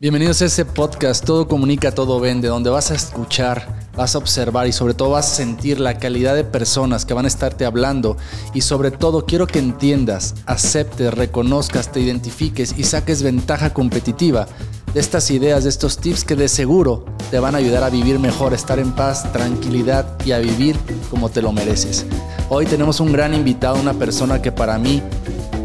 Bienvenidos a este podcast Todo Comunica, Todo Vende, donde vas a escuchar, vas a observar y sobre todo vas a sentir la calidad de personas que van a estarte hablando y sobre todo quiero que entiendas, aceptes, reconozcas, te identifiques y saques ventaja competitiva de estas ideas, de estos tips que de seguro te van a ayudar a vivir mejor, estar en paz, tranquilidad y a vivir como te lo mereces. Hoy tenemos un gran invitado, una persona que para mí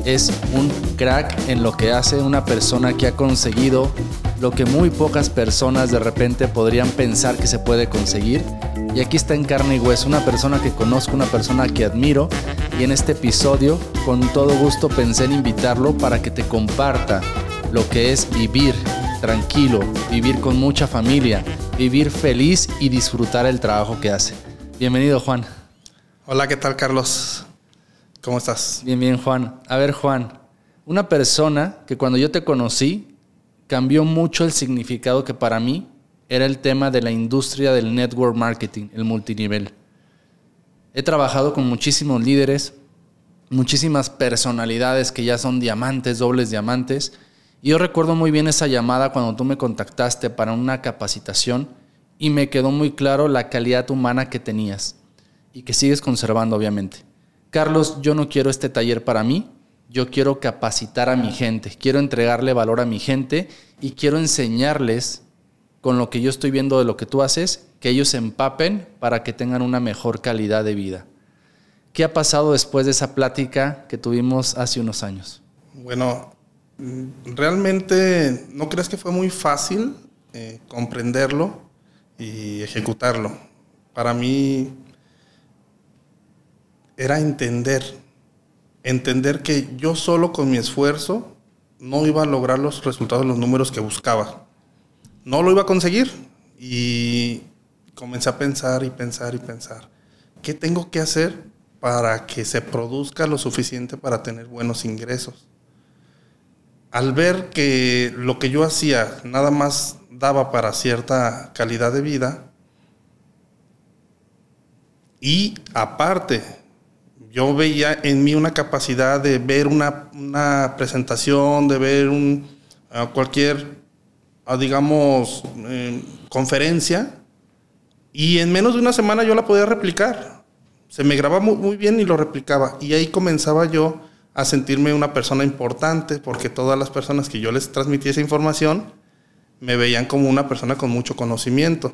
es un crack en lo que hace, una persona que ha conseguido lo que muy pocas personas de repente podrían pensar que se puede conseguir. Y aquí está en carne y hueso, una persona que conozco, una persona que admiro. Y en este episodio, con todo gusto, pensé en invitarlo para que te comparta lo que es vivir tranquilo, vivir con mucha familia, vivir feliz y disfrutar el trabajo que hace. Bienvenido, Juan. Hola, ¿qué tal, Carlos? ¿Cómo estás? Bien, bien, Juan. A ver, Juan, una persona que cuando yo te conocí cambió mucho el significado que para mí era el tema de la industria del network marketing, el multinivel. He trabajado con muchísimos líderes, muchísimas personalidades que ya son diamantes, dobles diamantes. Y yo recuerdo muy bien esa llamada cuando tú me contactaste para una capacitación y me quedó muy claro la calidad humana que tenías y que sigues conservando, obviamente. Carlos, yo no quiero este taller para mí, yo quiero capacitar a mi gente, quiero entregarle valor a mi gente y quiero enseñarles con lo que yo estoy viendo de lo que tú haces, que ellos empapen para que tengan una mejor calidad de vida. ¿Qué ha pasado después de esa plática que tuvimos hace unos años? Bueno, realmente no crees que fue muy fácil eh, comprenderlo y ejecutarlo. Para mí era entender entender que yo solo con mi esfuerzo no iba a lograr los resultados, los números que buscaba. No lo iba a conseguir y comencé a pensar y pensar y pensar. ¿Qué tengo que hacer para que se produzca lo suficiente para tener buenos ingresos? Al ver que lo que yo hacía nada más daba para cierta calidad de vida y aparte yo veía en mí una capacidad de ver una, presentación, de ver un, cualquier, digamos, eh, conferencia, y en menos de una semana yo la podía replicar. Se me grababa muy, bien y lo replicaba. Y ahí comenzaba yo a sentirme una persona importante, porque todas las personas que yo les transmitía esa información me veían como una persona con mucho conocimiento.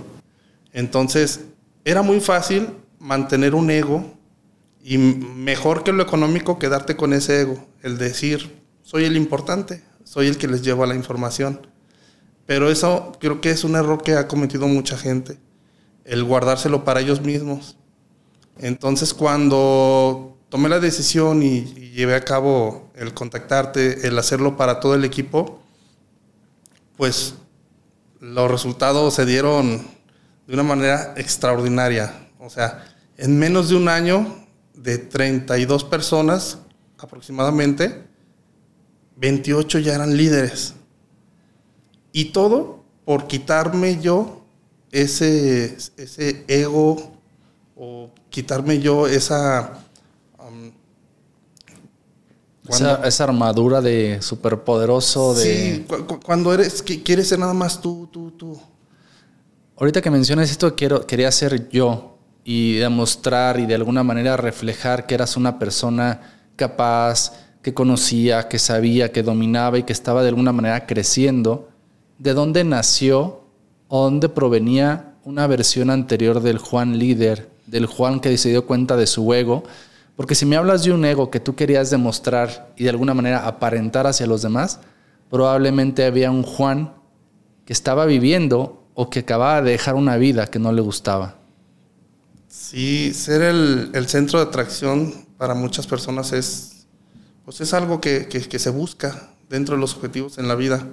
Entonces, era muy fácil mantener un ego y mejor que lo económico, quedarte con ese ego, el decir, soy el importante, soy el que les lleva la información. Pero eso creo que es un error que ha cometido mucha gente, el guardárselo para ellos mismos. Entonces cuando tomé la decisión y, llevé a cabo el contactarte, el hacerlo para todo el equipo, pues los resultados se dieron de una manera extraordinaria. O sea, en menos de un año de 32 personas aproximadamente, 28 ya eran líderes. Y todo por quitarme yo ese, ese ego o quitarme yo esa... Um, esa, armadura de superpoderoso de... Sí, cuando eres, quieres ser nada más tú, tú, tú. Ahorita que mencionas esto, quiero, quería ser yo y demostrar y de alguna manera reflejar que eras una persona capaz, que conocía, que sabía, que dominaba y que estaba de alguna manera creciendo, ¿de dónde nació o dónde provenía una versión anterior del Juan líder, del Juan que se dio cuenta de su ego? Porque si me hablas de un ego que tú querías demostrar y de alguna manera aparentar hacia los demás, probablemente había un Juan que estaba viviendo o que acababa de dejar una vida que no le gustaba. Sí, ser el, centro de atracción para muchas personas es, pues es algo que, se busca dentro de los objetivos en la vida.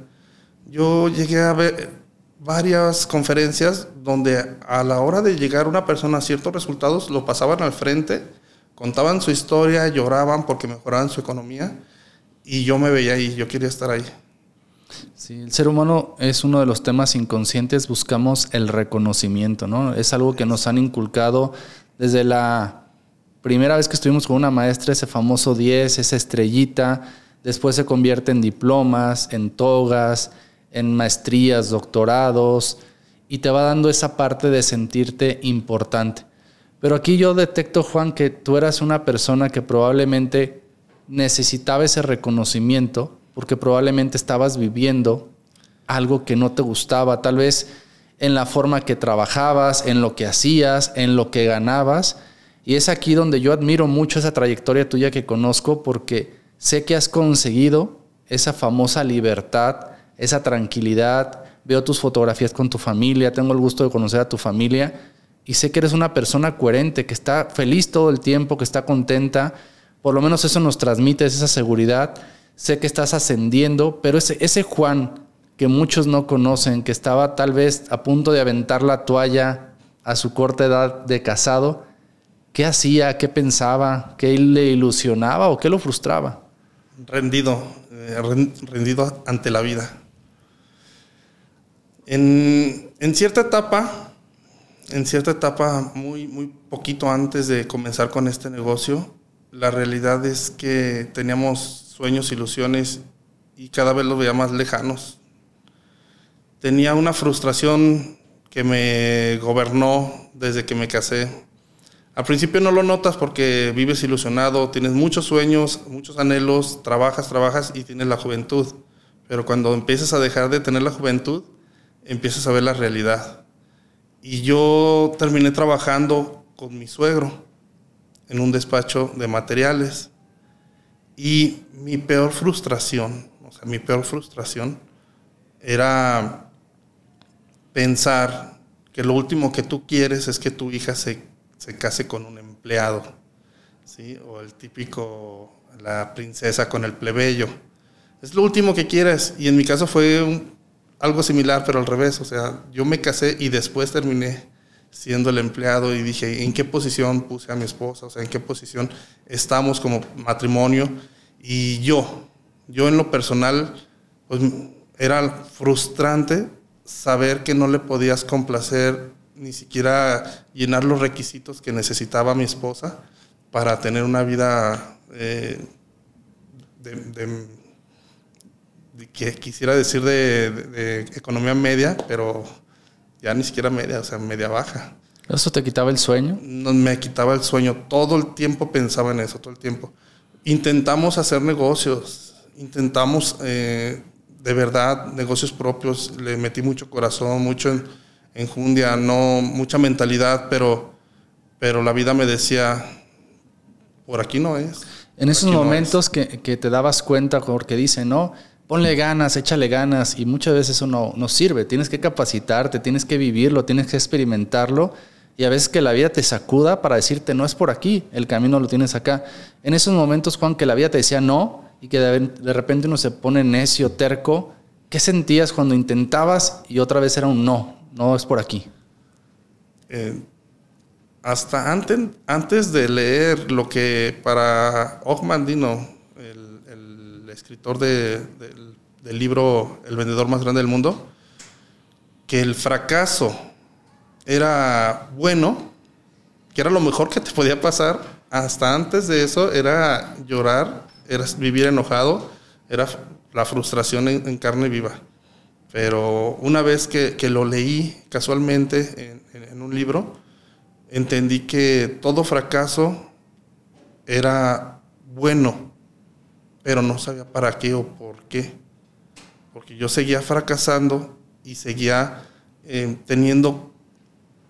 Yo llegué a ver varias conferencias donde a la hora de llegar una persona a ciertos resultados lo pasaban al frente, contaban su historia, lloraban porque mejoraban su economía y yo me veía ahí, yo quería estar ahí. Sí, el ser humano es uno de los temas inconscientes, buscamos el reconocimiento, ¿no? Es algo que nos han inculcado desde la primera vez que estuvimos con una maestra, ese famoso 10, esa estrellita, después se convierte en diplomas, en togas, en maestrías, doctorados, y te va dando esa parte de sentirte importante. Pero aquí yo detecto, Juan, que tú eras una persona que probablemente necesitaba ese reconocimiento porque probablemente estabas viviendo algo que no te gustaba, tal vez en la forma que trabajabas, en lo que hacías, en lo que ganabas. Y es aquí donde yo admiro mucho esa trayectoria tuya que conozco porque sé que has conseguido esa famosa libertad, esa tranquilidad. Veo tus fotografías con tu familia, tengo el gusto de conocer a tu familia y sé que eres una persona coherente, que está feliz todo el tiempo, que está contenta. Por lo menos eso nos transmite esa seguridad. Sé que estás ascendiendo, pero ese, ese Juan que muchos no conocen, que estaba tal vez a punto de aventar la toalla a su corta edad de casado, ¿qué hacía? ¿Qué pensaba? ¿Qué le ilusionaba o qué lo frustraba? Rendido, eh, rendido ante la vida. En, en, cierta etapa, en cierta etapa, muy, muy poquito antes de comenzar con este negocio, la realidad es que teníamos sueños, ilusiones y cada vez los veía más lejanos tenía una frustración que me gobernó desde que me casé. Al principio no lo notas porque vives ilusionado, tienes muchos sueños, muchos anhelos, trabajas, trabajas y tienes la juventud. Pero cuando empiezas a dejar de tener la juventud, empiezas a ver la realidad. Y yo terminé trabajando con mi suegro en un despacho de materiales. Y mi peor frustración, o sea, mi peor frustración era pensar que lo último que tú quieres es que tu hija se, se case con un empleado, ¿sí? O el típico, la princesa con el plebeyo. Es lo último que quieres. Y en mi caso fue algo similar, pero al revés. O sea, yo me casé y después terminé siendo el empleado y dije, ¿en qué posición puse a mi esposa? O sea, ¿en qué posición estamos como matrimonio? Y yo, yo en lo personal, pues era frustrante saber que no le podías complacer ni siquiera llenar los requisitos que necesitaba mi esposa para tener una vida eh, de, que quisiera decir de, economía media, pero ya ni siquiera media, o sea, media baja. ¿Eso te quitaba el sueño? No, me quitaba el sueño. Todo el tiempo pensaba en eso, todo el tiempo. Intentamos hacer negocios, intentamos eh, de verdad negocios propios, le metí mucho corazón, mucho en, enjundia, no mucha mentalidad, pero, pero la vida me decía, por aquí no es. En esos momentos que, que, te dabas cuenta, porque dicen, no, ponle ganas, échale ganas, y muchas veces eso no, no sirve, tienes que capacitarte, tienes que vivirlo, tienes que experimentarlo, y a veces que la vida te sacuda para decirte, no es por aquí, el camino lo tienes acá. En esos momentos, Juan, que la vida te decía no, y que de, repente uno se pone necio, terco, ¿qué sentías cuando intentabas y otra vez era un no? No es por aquí. Eh, hasta antes, antes de leer lo que para Ogmandino, el, escritor del, del libro El vendedor más grande del mundo, que el fracaso era bueno, que era lo mejor que te podía pasar, hasta antes de eso era llorar era vivir enojado, era la frustración en, carne viva. Pero una vez que, lo leí casualmente en, un libro, entendí que todo fracaso era bueno, pero no sabía para qué o por qué. Porque yo seguía fracasando y seguía eh, teniendo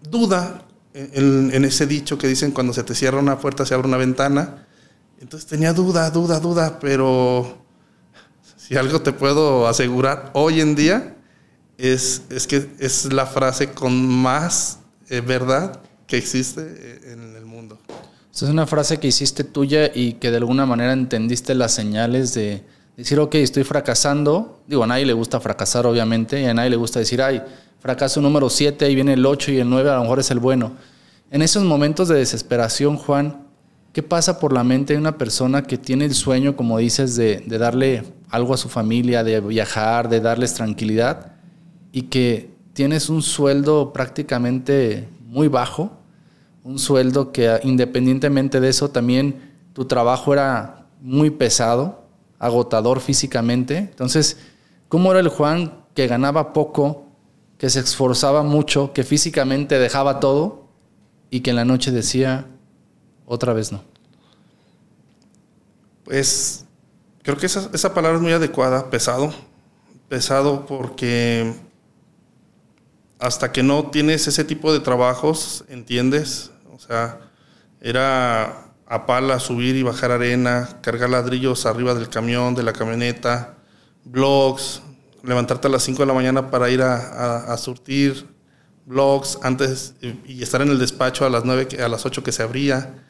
duda en, ese dicho que dicen cuando se te cierra una puerta se abre una ventana entonces tenía duda, duda, duda, pero si algo te puedo asegurar hoy en día es, es que es la frase con más eh, verdad que existe eh, en el mundo. Es una frase que hiciste tuya y que de alguna manera entendiste las señales de decir, ok, estoy fracasando. Digo, a nadie le gusta fracasar, obviamente, y a nadie le gusta decir, ay, fracaso número 7, ahí viene el 8 y el 9, a lo mejor es el bueno. En esos momentos de desesperación, Juan, ¿Qué pasa por la mente de una persona que tiene el sueño, como dices, de, darle algo a su familia, de viajar, de darles tranquilidad, y que tienes un sueldo prácticamente muy bajo, un sueldo que independientemente de eso también tu trabajo era muy pesado, agotador físicamente. Entonces, ¿cómo era el Juan que ganaba poco, que se esforzaba mucho, que físicamente dejaba todo y que en la noche decía, otra vez no? Pues creo que esa, esa palabra es muy adecuada, pesado. Pesado porque hasta que no tienes ese tipo de trabajos, ¿entiendes? O sea, era a pala subir y bajar arena, cargar ladrillos arriba del camión, de la camioneta, blogs, levantarte a las 5 de la mañana para ir a, surtir blogs antes y estar en el despacho a las 9, a las 8 que se abría.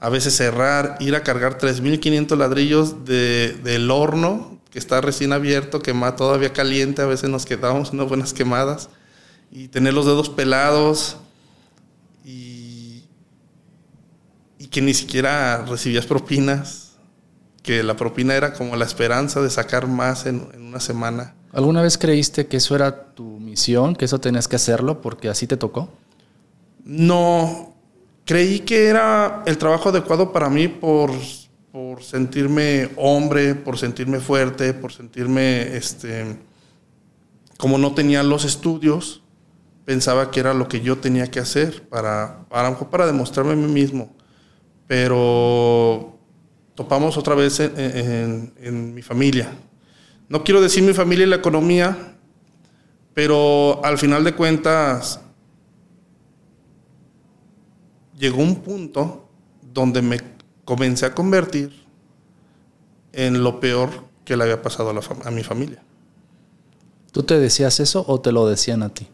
A veces cerrar, ir a cargar 3.500 ladrillos de, del horno que está recién abierto, quemado, todavía caliente, a veces nos quedábamos unas buenas quemadas y tener los dedos pelados y, y que ni siquiera recibías propinas, que la propina era como la esperanza de sacar más en, en una semana. ¿Alguna vez creíste que eso era tu misión, que eso tenías que hacerlo porque así te tocó? No, creí que era el trabajo adecuado para mí por, por sentirme hombre, por sentirme fuerte, por sentirme, este, como no tenía los estudios, pensaba que era lo que yo tenía que hacer para, para, para demostrarme a mí mismo. Pero topamos otra vez en, mi familia. No quiero decir mi familia y la economía, pero al final de cuentas llegó un punto donde me comencé a convertir en lo peor que le había pasado a, a mi familia. ¿Tú te decías eso o te lo decían a ti?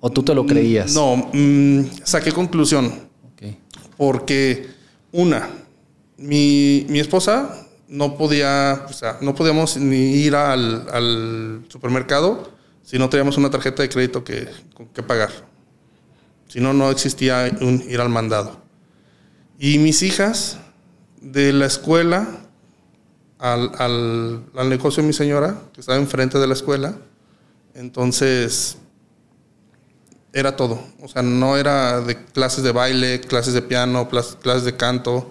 ¿O tú te lo creías? No, mm, saqué conclusión. Porque, una, mi, esposa no podía, o sea, no podíamos ni ir al, supermercado si no teníamos una tarjeta de crédito que, que pagar. Si no, no existía un ir al mandado. Y mis hijas, de la escuela al, al, al negocio de mi señora, que estaba enfrente de la escuela, entonces era todo. O sea, no era de clases de baile, clases de piano, clases de canto,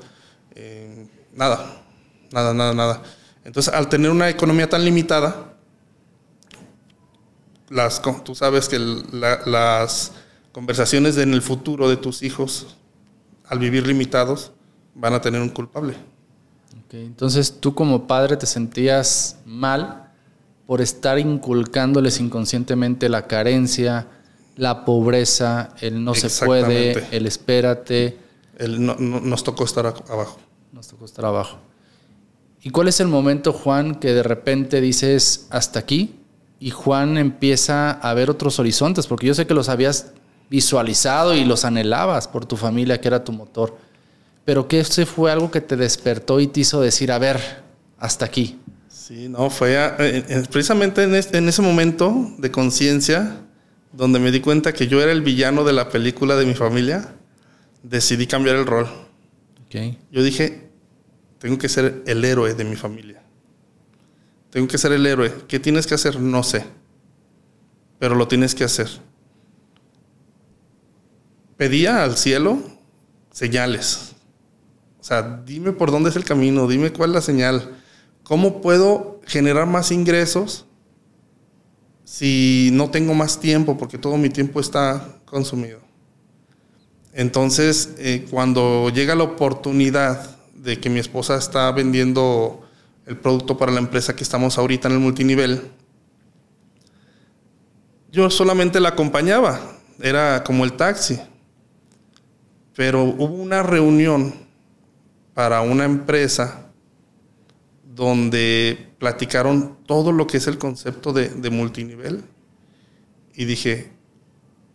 eh, nada, nada, nada, nada. Entonces, al tener una economía tan limitada, las, tú sabes que las conversaciones en el futuro de tus hijos, al vivir limitados, van a tener un culpable. Entonces, tú como padre te sentías mal por estar inculcándoles inconscientemente la carencia, la pobreza, el no se puede, el espérate. El nos tocó estar abajo. Nos tocó estar abajo. ¿Y cuál es el momento, Juan, que de repente dices hasta aquí? Y Juan empieza a ver otros horizontes, porque yo sé que los habías visualizado y los anhelabas por tu familia, que era tu motor. Pero que ese fue algo que te despertó y te hizo decir, a ver, hasta aquí. Sí, no, fue eh, eh, precisamente en, en ese momento de conciencia donde me di cuenta que yo era el villano de la película de mi familia, decidí cambiar el rol. Yo dije, tengo que ser el héroe de mi familia. Tengo que ser el héroe. ¿Qué tienes que hacer? No sé. Pero lo tienes que hacer. Pedía al cielo señales. O sea, dime por dónde es el camino, dime cuál es la señal. ¿Cómo puedo generar más ingresos si no tengo más tiempo, porque todo mi tiempo está consumido. Entonces, eh, cuando llega la oportunidad de que mi esposa está vendiendo el producto para la empresa que estamos ahorita en el multinivel, yo solamente la acompañaba, era como el taxi. Pero hubo una reunión para una empresa donde platicaron todo lo que es el concepto de, multinivel y dije,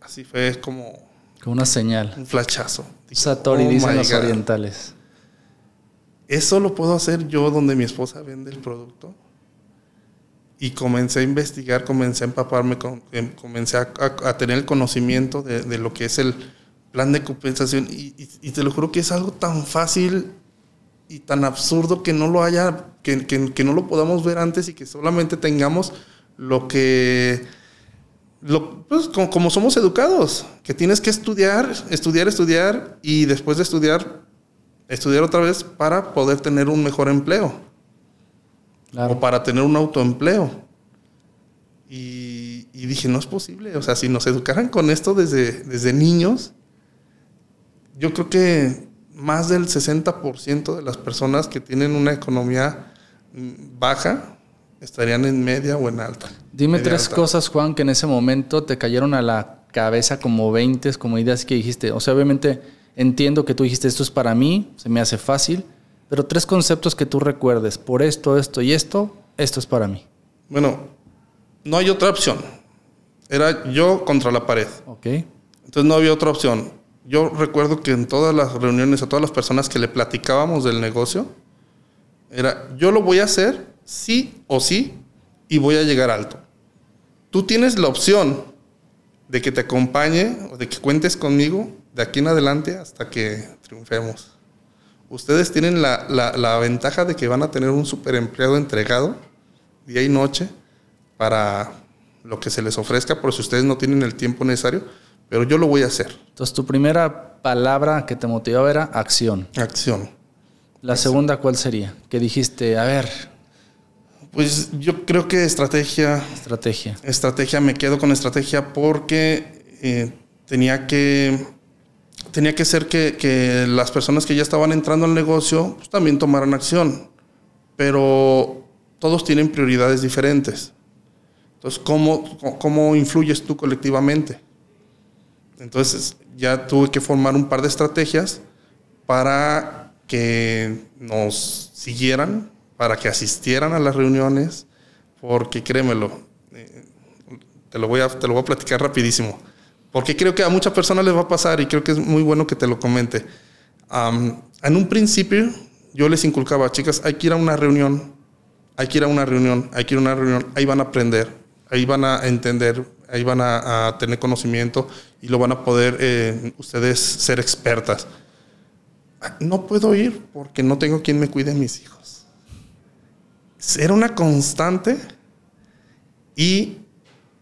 así fue como... Como una señal. Un flachazo. Satori oh dicen los orientales. Eso lo puedo hacer yo donde mi esposa vende el producto. Y comencé a investigar, comencé a empaparme, em, comencé a, tener el conocimiento de, lo que es el plan de compensación. Y, y, te lo juro que es algo tan fácil y tan absurdo que no lo haya, que, que, no lo podamos ver antes y que solamente tengamos lo que, lo, pues, como, somos educados, que tienes que estudiar, estudiar, estudiar y después de estudiar, estudiar otra vez para poder tener un mejor empleo. O para tener un autoempleo. Y, Y dije, no es posible. O sea, si nos educaran con esto desde, desde niños, yo creo que más del 60% de las personas que tienen una economía mm, baja estarían en media o en alta. Dime tres cosas, Juan, que en ese momento te cayeron a la cabeza como 20, como ideas que dijiste. O sea, obviamente entiendo que tú dijiste esto es para mí, se me hace fácil, pero tres conceptos que tú recuerdes, por esto, esto y esto, esto es para mí. Bueno, no hay otra opción. Era yo contra la pared. Ok. Entonces no había otra opción. Yo recuerdo que en todas las reuniones, a todas las personas que le platicábamos del negocio, era yo lo voy a hacer sí o sí y voy a llegar alto. Tú tienes la opción de que te acompañe o de que cuentes conmigo de aquí en adelante hasta que triunfemos. Ustedes tienen la, la ventaja de que van a tener un super empleado entregado día y noche para lo que se les ofrezca, por si ustedes no tienen el tiempo necesario, pero yo lo voy a hacer. Entonces, tu primera palabra que te motivaba era acción. Acción. La segunda, ¿cuál sería? Que dijiste, a ver. Pues yo creo que estrategia. Estrategia. Estrategia, me quedo con estrategia porque eh, tenía que. Tenía que ser que, que, las personas que ya estaban entrando al negocio pues, también tomaran acción. Pero todos tienen prioridades diferentes. Entonces, ¿cómo, cómo influyes tú colectivamente? Entonces, ya tuve que formar un par de estrategias para que nos siguieran, para que asistieran a las reuniones, porque créemelo, eh, te, lo voy a, te lo voy a platicar rapidísimo, porque creo que a muchas personas les va a pasar y creo que es muy bueno que te lo comente. en un principio yo les inculcaba, chicas, hay que ir a una reunión, hay que ir a una reunión, hay que ir a una reunión, ahí van a aprender, ahí van a entender, ahí van a, tener conocimiento y lo van a poder eh, ustedes ser expertas. No puedo ir porque no tengo quien me cuide a mis hijos. Era una constante y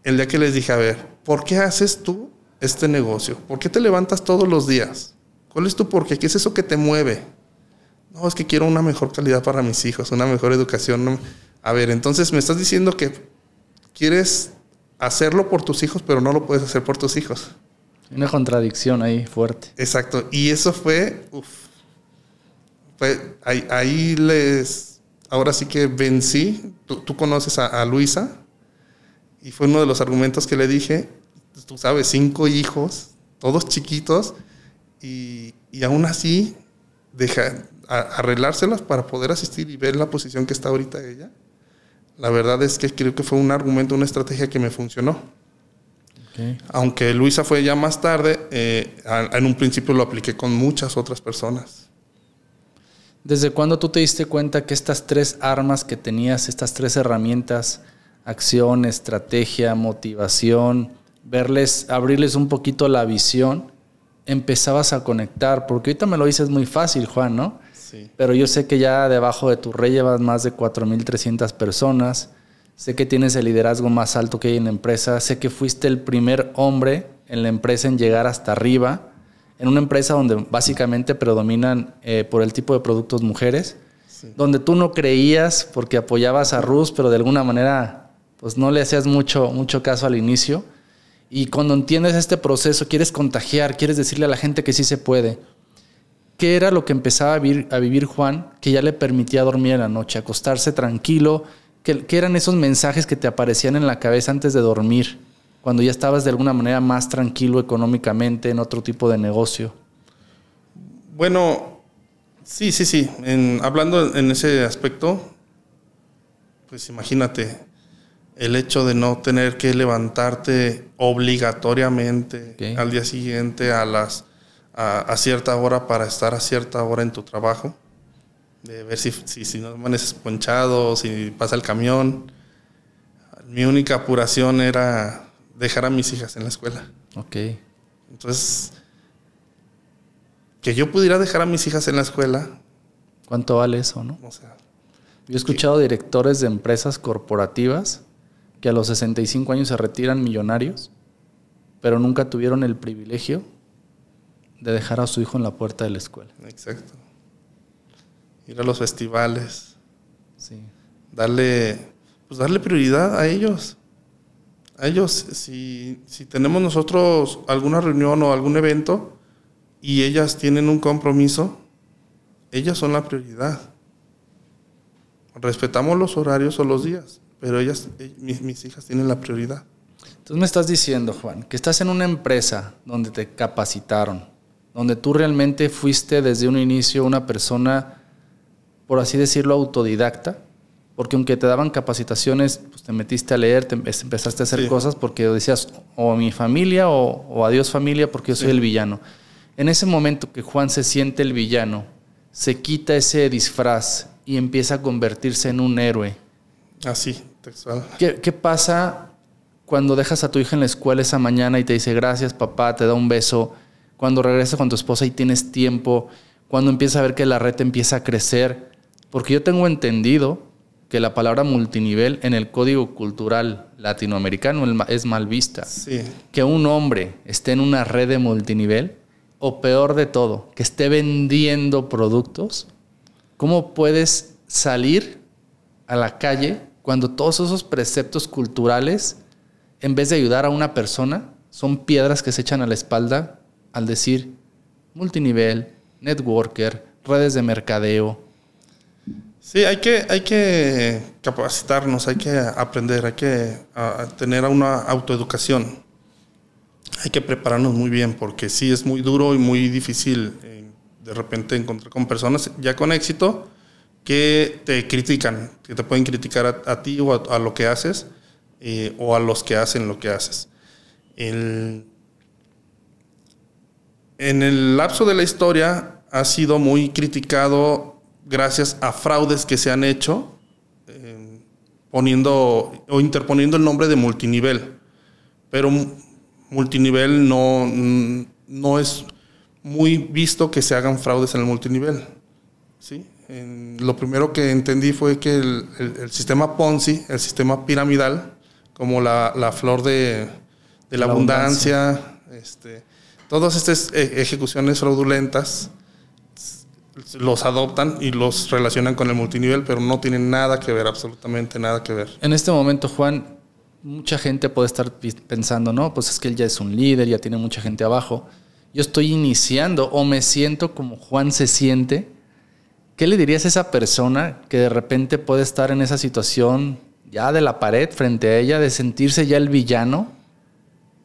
el día que les dije, a ver, ¿por qué haces tú este negocio? ¿Por qué te levantas todos los días? ¿Cuál es tu por qué? ¿Qué es eso que te mueve? No, es que quiero una mejor calidad para mis hijos, una mejor educación. A ver, entonces me estás diciendo que quieres hacerlo por tus hijos, pero no lo puedes hacer por tus hijos. Una contradicción ahí fuerte. Exacto. Y eso fue, uf, fue ahí, les, ahora sí que vencí. Tú, conoces a, Luisa y fue uno de los argumentos que le dije. Tú sabes, cinco hijos, todos chiquitos y, y aún así deja, arreglárselas para poder asistir y ver la posición que está ahorita ella. La verdad es que creo que fue un argumento, una estrategia que me funcionó. Aunque Luisa fue ya más tarde, eh, en un principio lo apliqué con muchas otras personas. ¿Desde cuándo tú te diste cuenta que estas tres armas que tenías, estas tres herramientas, acción, estrategia, motivación, verles, abrirles un poquito la visión, empezabas a conectar? Porque ahorita me lo dices muy fácil, Juan, ¿no? Pero yo sé que ya debajo de tu rey llevas más de 4.300 personas. Sé que tienes el liderazgo más alto que hay en la empresa. Sé que fuiste el primer hombre en la empresa en llegar hasta arriba. En una empresa donde básicamente predominan eh, por el tipo de productos mujeres. Donde tú no creías porque apoyabas a Rus, pero de alguna manera pues no le hacías mucho, mucho caso al inicio. Y cuando entiendes este proceso, quieres contagiar, quieres decirle a la gente que sí se puede. ¿Qué era lo que empezaba a vivir, Juan que ya le permitía dormir en la noche, acostarse tranquilo? ¿Qué, eran esos mensajes que te aparecían en la cabeza antes de dormir, cuando ya estabas de alguna manera más tranquilo económicamente en otro tipo de negocio? Bueno, sí, sí, sí. hablando en ese aspecto, pues imagínate el hecho de no tener que levantarte obligatoriamente al día siguiente a las a, cierta hora para estar a cierta hora en tu trabajo, de ver si, si, si no amaneces ponchado, si pasa el camión. Mi única apuración era dejar a mis hijas en la escuela. Ok. Entonces, que yo pudiera dejar a mis hijas en la escuela. ¿Cuánto vale eso, no? O sea, yo he escuchado directores de empresas corporativas que a los 65 años se retiran millonarios, pero nunca tuvieron el privilegio de dejar a su hijo en la puerta de la escuela. Exacto. Ir a los festivales. Sí. Darle, pues darle prioridad a ellos. A ellos, si, si tenemos nosotros alguna reunión o algún evento y ellas tienen un compromiso, ellas son la prioridad. Respetamos los horarios o los días, pero ellas, eh, mis, mis hijas tienen la prioridad. Entonces me estás diciendo, Juan, que estás en una empresa donde te capacitaron, donde tú realmente fuiste desde un inicio una persona, por así decirlo, autodidacta, porque aunque te daban capacitaciones, pues te metiste a leer, te empezaste a hacer cosas porque decías o a mi familia o, adiós familia porque yo soy el villano. En ese momento que Juan se siente el villano, se quita ese disfraz y empieza a convertirse en un héroe. Así, textual. ¿Qué, qué pasa cuando dejas a tu hija en la escuela esa mañana y te dice gracias papá, te da un beso? Cuando regresas con tu esposa y tienes tiempo, cuando empiezas a ver que la red empieza a crecer. Porque yo tengo entendido que la palabra multinivel en el código cultural latinoamericano es mal vista. Que un hombre esté en una red de multinivel, o peor de todo, que esté vendiendo productos, ¿cómo puedes salir a la calle cuando todos esos preceptos culturales, en vez de ayudar a una persona, son piedras que se echan a la espalda al decir multinivel, networker, redes de mercadeo, Sí, hay que, hay que capacitarnos, hay que aprender, hay que tener una autoeducación. Hay que prepararnos muy bien porque sí es muy duro y muy difícil eh, de repente encontrar con personas ya con éxito que te critican, que te pueden criticar a, ti o a, lo que haces eh, o a los que hacen lo que haces. En el lapso de la historia ha sido muy criticado gracias a fraudes que se han hecho eh, poniendo o interponiendo el nombre de multinivel. Pero multinivel no, no es muy visto que se hagan fraudes en el multinivel. ¿sí? lo primero que entendí fue que el, sistema Ponzi, el sistema piramidal, como la, flor de, la, abundancia, Este, todas estas e, ejecuciones fraudulentas, los adoptan y los relacionan con el multinivel, pero no tienen nada que ver, absolutamente nada que ver. En este momento, Juan, mucha gente puede estar pensando, no, pues es que él ya es un líder, ya tiene mucha gente abajo. Yo estoy iniciando o me siento como Juan se siente. ¿Qué le dirías a esa persona que de repente puede estar en esa situación ya de la pared frente a ella, de sentirse ya el villano?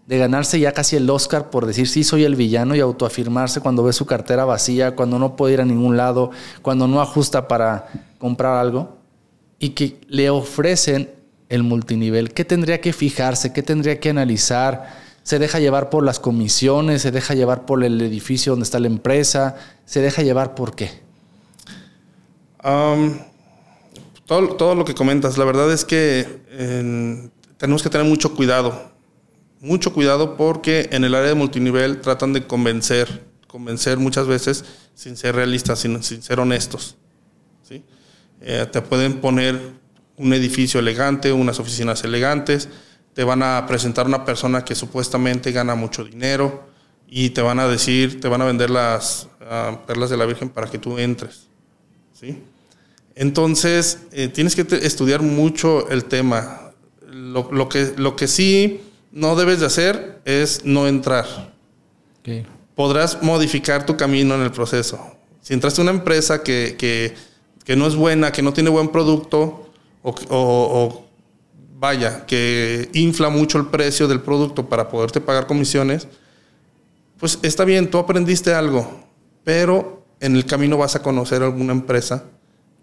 De ganarse ya casi el Oscar por decir sí soy el villano y autoafirmarse cuando ve su cartera vacía, cuando no puede ir a ningún lado, cuando no ajusta para comprar algo y que le ofrecen el multinivel. ¿Qué tendría que fijarse? ¿Qué tendría que analizar? ¿Se deja llevar por las comisiones? ¿Se deja llevar por el edificio donde está la empresa? ¿Se deja llevar por qué? todo, todo, lo que comentas, la verdad es que tenemos que tener mucho cuidado mucho cuidado porque en el área de multinivel tratan de convencer, convencer muchas veces sin ser realistas, sin, ser honestos. Eh, te pueden poner un edificio elegante, unas oficinas elegantes, te van a presentar una persona que supuestamente gana mucho dinero y te van a decir, te van a vender las ah, perlas de la Virgen para que tú entres. Entonces, eh, tienes que estudiar mucho el tema. Lo, que, lo que sí no debes de hacer es no entrar. Podrás modificar tu camino en el proceso. Si entraste a una empresa que, no es buena, que no tiene buen producto, o, vaya, que infla mucho el precio del producto para poderte pagar comisiones, pues está bien, tú aprendiste algo, pero en el camino vas a conocer alguna empresa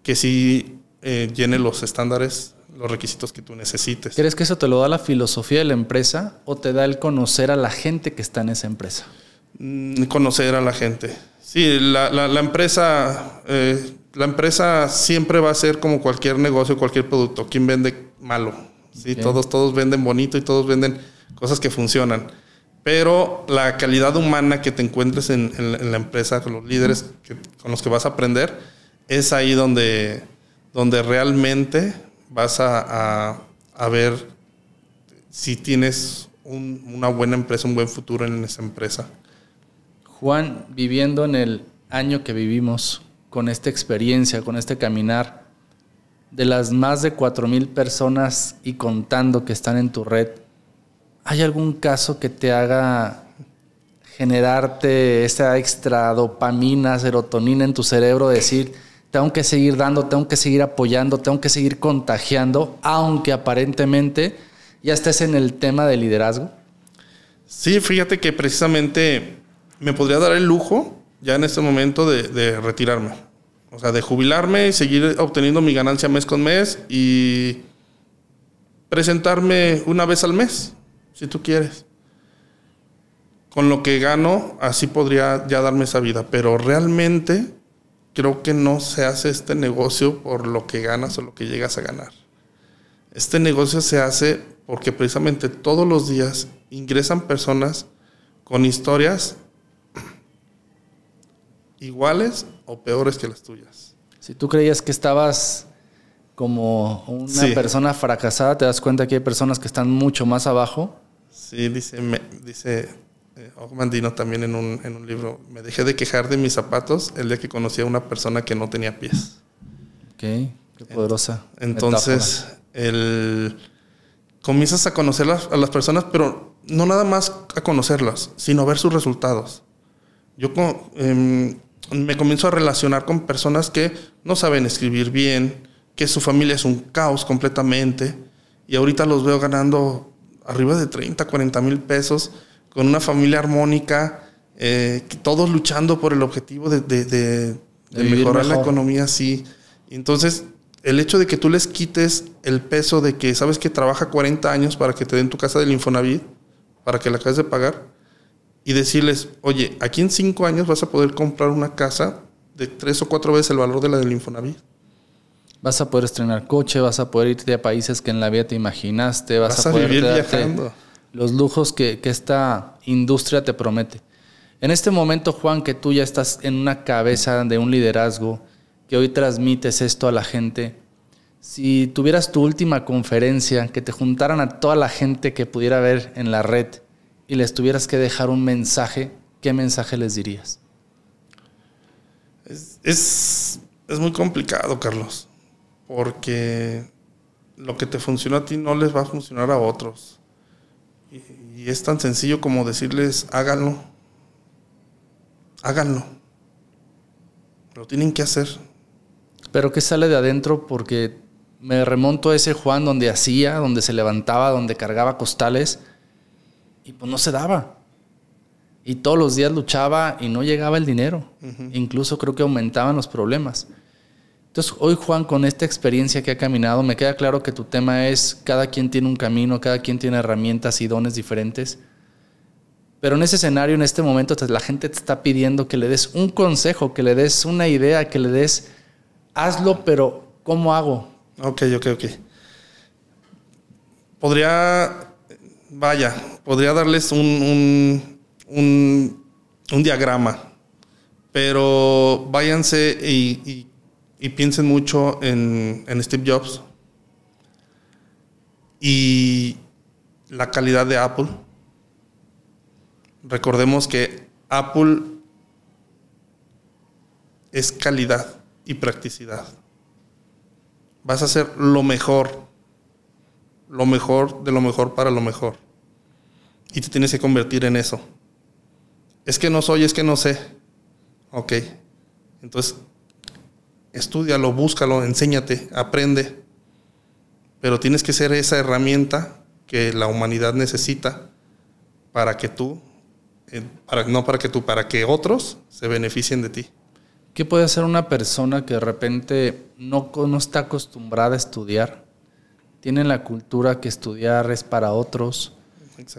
que sí eh, llene los estándares los requisitos que tú necesites. ¿Crees que eso te lo da la filosofía de la empresa o te da el conocer a la gente que está en esa empresa? Mm, conocer a la gente. Sí, la, la, empresa, eh, la empresa siempre va a ser como cualquier negocio, cualquier producto. ¿Quién vende malo? ¿sí? Todos, todos venden bonito y todos venden cosas que funcionan. Pero la calidad humana que te encuentres en, en, la empresa, con los líderes con los que vas a aprender, es ahí donde, donde realmente vas a, ver si tienes una buena empresa, un buen futuro en esa empresa. Juan, viviendo en el año que vivimos, con esta experiencia, con este caminar, de las más de 4.000 personas y contando que están en tu red, ¿hay algún caso que te haga generarte esa extra dopamina, serotonina en tu cerebro, decir, tengo que seguir dando, tengo que seguir apoyando, tengo que seguir contagiando, aunque aparentemente ya estés en el tema de liderazgo? Sí, fíjate que precisamente me podría dar el lujo ya en este momento de, de retirarme. O sea, de jubilarme y seguir obteniendo mi ganancia mes con mes y presentarme una vez al mes, si tú quieres. Con lo que gano, así podría ya darme esa vida. Pero realmente creo que no se hace este negocio por lo que ganas o lo que llegas a ganar. Este negocio se hace porque precisamente todos los días ingresan personas con historias iguales o peores que las tuyas. Si tú creías que estabas como una persona fracasada, te das cuenta que hay personas que están mucho más abajo. Sí, dice, dice eh, Ogmandino también en un, en un libro, me dejé de quejar de mis zapatos el día que conocí a una persona que no tenía pies. Ok, qué poderosa. Entonces, el, comienzas a conocer a las personas, pero no nada más a conocerlas, sino a ver sus resultados. Yo eh, me comienzo a relacionar con personas que no saben escribir bien, que su familia es un caos completamente, y ahorita los veo ganando arriba de 30, 40 mil pesos, con una familia armónica, eh, todos luchando por el objetivo de, mejorar la economía, sí. Entonces, el hecho de que tú les quites el peso de que sabes que trabaja 40 años para que te den tu casa del Infonavit, para que la acabes de pagar, y decirles, oye, aquí en cinco años vas a poder comprar una casa de tres o cuatro veces el valor de la del Infonavit. Vas a poder estrenar coche, vas a poder irte a países que en la vida te imaginaste, vas, a, poder vivir viajando. Los lujos que, esta industria te promete. En este momento, Juan, que tú ya estás en una cabeza de un liderazgo, que hoy transmites esto a la gente, si tuvieras tu última conferencia, que te juntaran a toda la gente que pudiera ver en la red, y les tuvieras que dejar un mensaje, ¿qué mensaje les dirías? Es, muy complicado, Carlos, porque lo que te funciona a ti no les va a funcionar a otros. Y, y es tan sencillo como decirles, háganlo, háganlo. Lo tienen que hacer. Pero ¿qué sale de adentro? Porque me remonto a ese Juan donde hacía, donde se levantaba, donde cargaba costales y pues no se daba. Y todos los días luchaba y no llegaba el dinero. Incluso creo que aumentaban los problemas. Entonces, hoy Juan, con esta experiencia que ha caminado, me queda claro que tu tema es cada quien tiene un camino, cada quien tiene herramientas y dones diferentes. Pero en ese escenario, en este momento, la gente te está pidiendo que le des un consejo, que le des una idea, que le des, hazlo, pero ¿cómo hago? Ok, ok, ok. Podría vaya, podría darles un, un, diagrama, pero váyanse y, piensen mucho en, en, Steve Jobs y la calidad de Apple. Recordemos que Apple es calidad y practicidad. Vas a hacer lo mejor lo mejor de lo mejor para lo mejor. Y te tienes que convertir en eso. Es que no soy, es que no sé. Ok. Entonces, estudialo, búscalo, enséñate, aprende. Pero tienes que ser esa herramienta que la humanidad necesita para que tú, eh, para, no para que tú, para que otros se beneficien de ti. ¿Qué puede hacer una persona que de repente no, no está acostumbrada a estudiar? tienen la cultura que estudiar es para otros,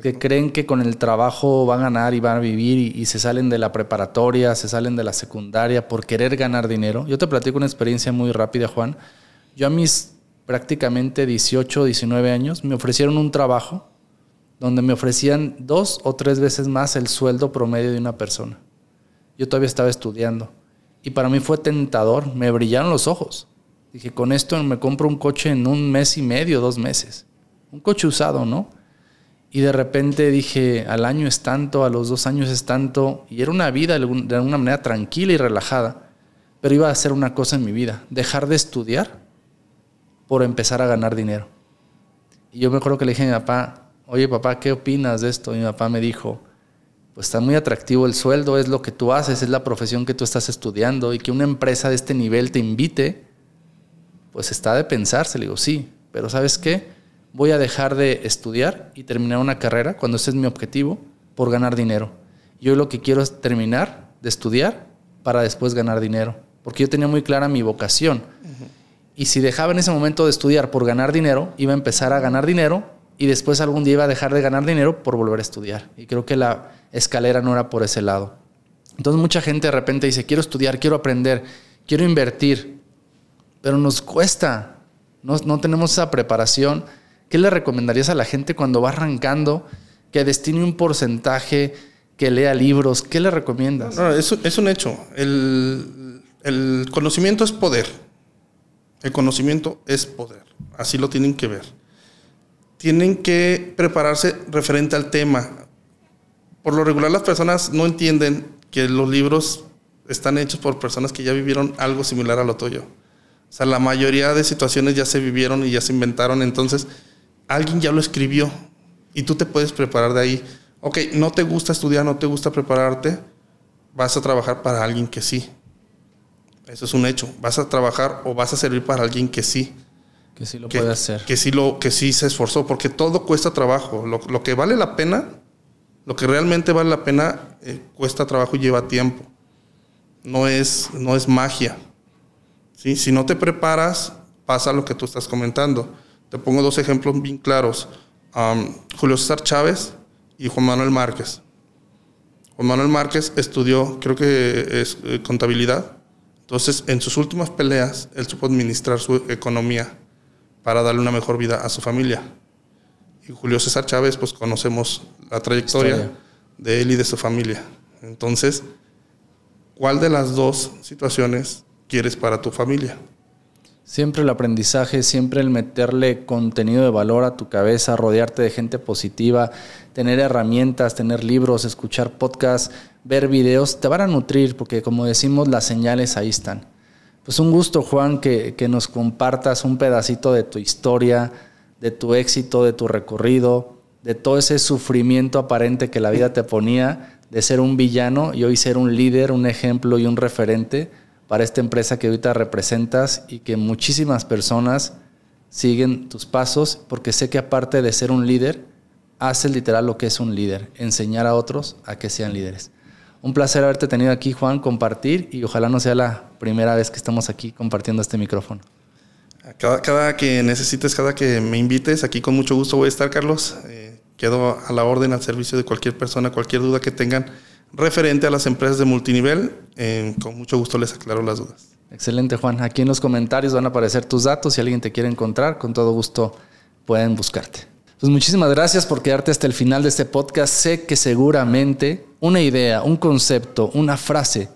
que creen que con el trabajo van a ganar y van a vivir y, se salen de la preparatoria, se salen de la secundaria por querer ganar dinero. Yo te platico una experiencia muy rápida, Juan. Yo a mis prácticamente 18, 19 años me ofrecieron un trabajo donde me ofrecían dos o tres veces más el sueldo promedio de una persona. Yo todavía estaba estudiando y para mí fue tentador, me brillaron los ojos. Dije, con esto me compro un coche en un mes y medio, dos meses. Un coche usado, ¿no? Y de repente dije, al año es tanto, a los dos años es tanto. Y era una vida de alguna manera tranquila y relajada. Pero iba a hacer una cosa en mi vida, dejar de estudiar por empezar a ganar dinero. Y yo me acuerdo que le dije a mi papá, oye papá, ¿qué opinas de esto? mi papá me dijo, pues está muy atractivo el sueldo, es lo que tú haces, es la profesión que tú estás estudiando y que una empresa de este nivel te invite, pues está de pensarse. Le digo, sí, pero ¿sabes qué? Voy a dejar de estudiar y terminar una carrera cuando ese es mi objetivo por ganar dinero. Yo lo que quiero es terminar de estudiar para después ganar dinero, porque yo tenía muy clara mi vocación. Y si dejaba en ese momento de estudiar por ganar dinero, iba a empezar a ganar dinero y después algún día iba a dejar de ganar dinero por volver a estudiar. Y creo que la escalera no era por ese lado. Entonces mucha gente de repente dice, quiero estudiar, quiero aprender, quiero invertir, pero nos cuesta, no, no tenemos esa preparación. ¿Qué le recomendarías a la gente cuando va arrancando que destine un porcentaje, que lea libros? ¿Qué le recomiendas? No, es, es un hecho. El, el conocimiento es poder. El conocimiento es poder. Así lo tienen que ver. Tienen que prepararse referente al tema. Por lo regular las personas no entienden que los libros están hechos por personas que ya vivieron algo similar a lo tuyo. O sea, la mayoría de situaciones ya se vivieron y ya se inventaron, entonces alguien ya lo escribió y tú te puedes preparar de ahí. Ok, no te gusta estudiar, no te gusta prepararte, vas a trabajar para alguien que sí. Eso es un hecho. Vas a trabajar o vas a servir para alguien que sí. Que sí lo puede hacer. Que sí, lo, que sí se esforzó, porque todo cuesta trabajo. Lo, lo que vale la pena, lo que realmente vale la pena, eh, cuesta trabajo y lleva tiempo. No es, no es magia. ¿sí? Si no te preparas, pasa lo que tú estás comentando. Te pongo dos ejemplos bien claros. Julio César Chávez y Juan Manuel Márquez. Juan Manuel Márquez estudió, creo que es eh, contabilidad, entonces, en sus últimas peleas, él supo administrar su economía para darle una mejor vida a su familia. Y Julio César Chávez, pues conocemos la trayectoria de él y de su familia. Entonces, ¿cuál de las dos situaciones quieres para tu familia? Siempre el aprendizaje, siempre el meterle contenido de valor a tu cabeza, rodearte de gente positiva, tener herramientas, tener libros, escuchar podcasts, ver videos, te van a nutrir porque como decimos, las señales ahí están. Pues un gusto, Juan, que, que nos compartas un pedacito de tu historia, de tu éxito, de tu recorrido, de todo ese sufrimiento aparente que la vida te ponía, de ser un villano y hoy ser un líder, un ejemplo y un referente para esta empresa que ahorita representas y que muchísimas personas siguen tus pasos, porque sé que aparte de ser un líder, haces literal lo que es un líder, enseñar a otros a que sean líderes. Un placer haberte tenido aquí, Juan, compartir y ojalá no sea la primera vez que estamos aquí compartiendo este micrófono. Cada, cada que necesites, cada que me invites, aquí con mucho gusto voy a estar, Carlos. Eh, quedo a la orden, al servicio de cualquier persona, cualquier duda que tengan referente a las empresas de multinivel. Eh, con mucho gusto les aclaro las dudas. Excelente, Juan. Aquí en los comentarios van a aparecer tus datos. Si alguien te quiere encontrar, con todo gusto pueden buscarte. Pues muchísimas gracias por quedarte hasta el final de este podcast. Sé que seguramente una idea, un concepto, una frase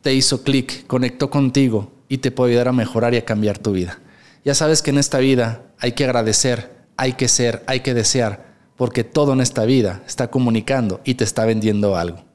te hizo clic, conectó contigo y te puede ayudar a mejorar y a cambiar tu vida. Ya sabes que en esta vida hay que agradecer, hay que ser, hay que desear, porque todo en esta vida está comunicando y te está vendiendo algo.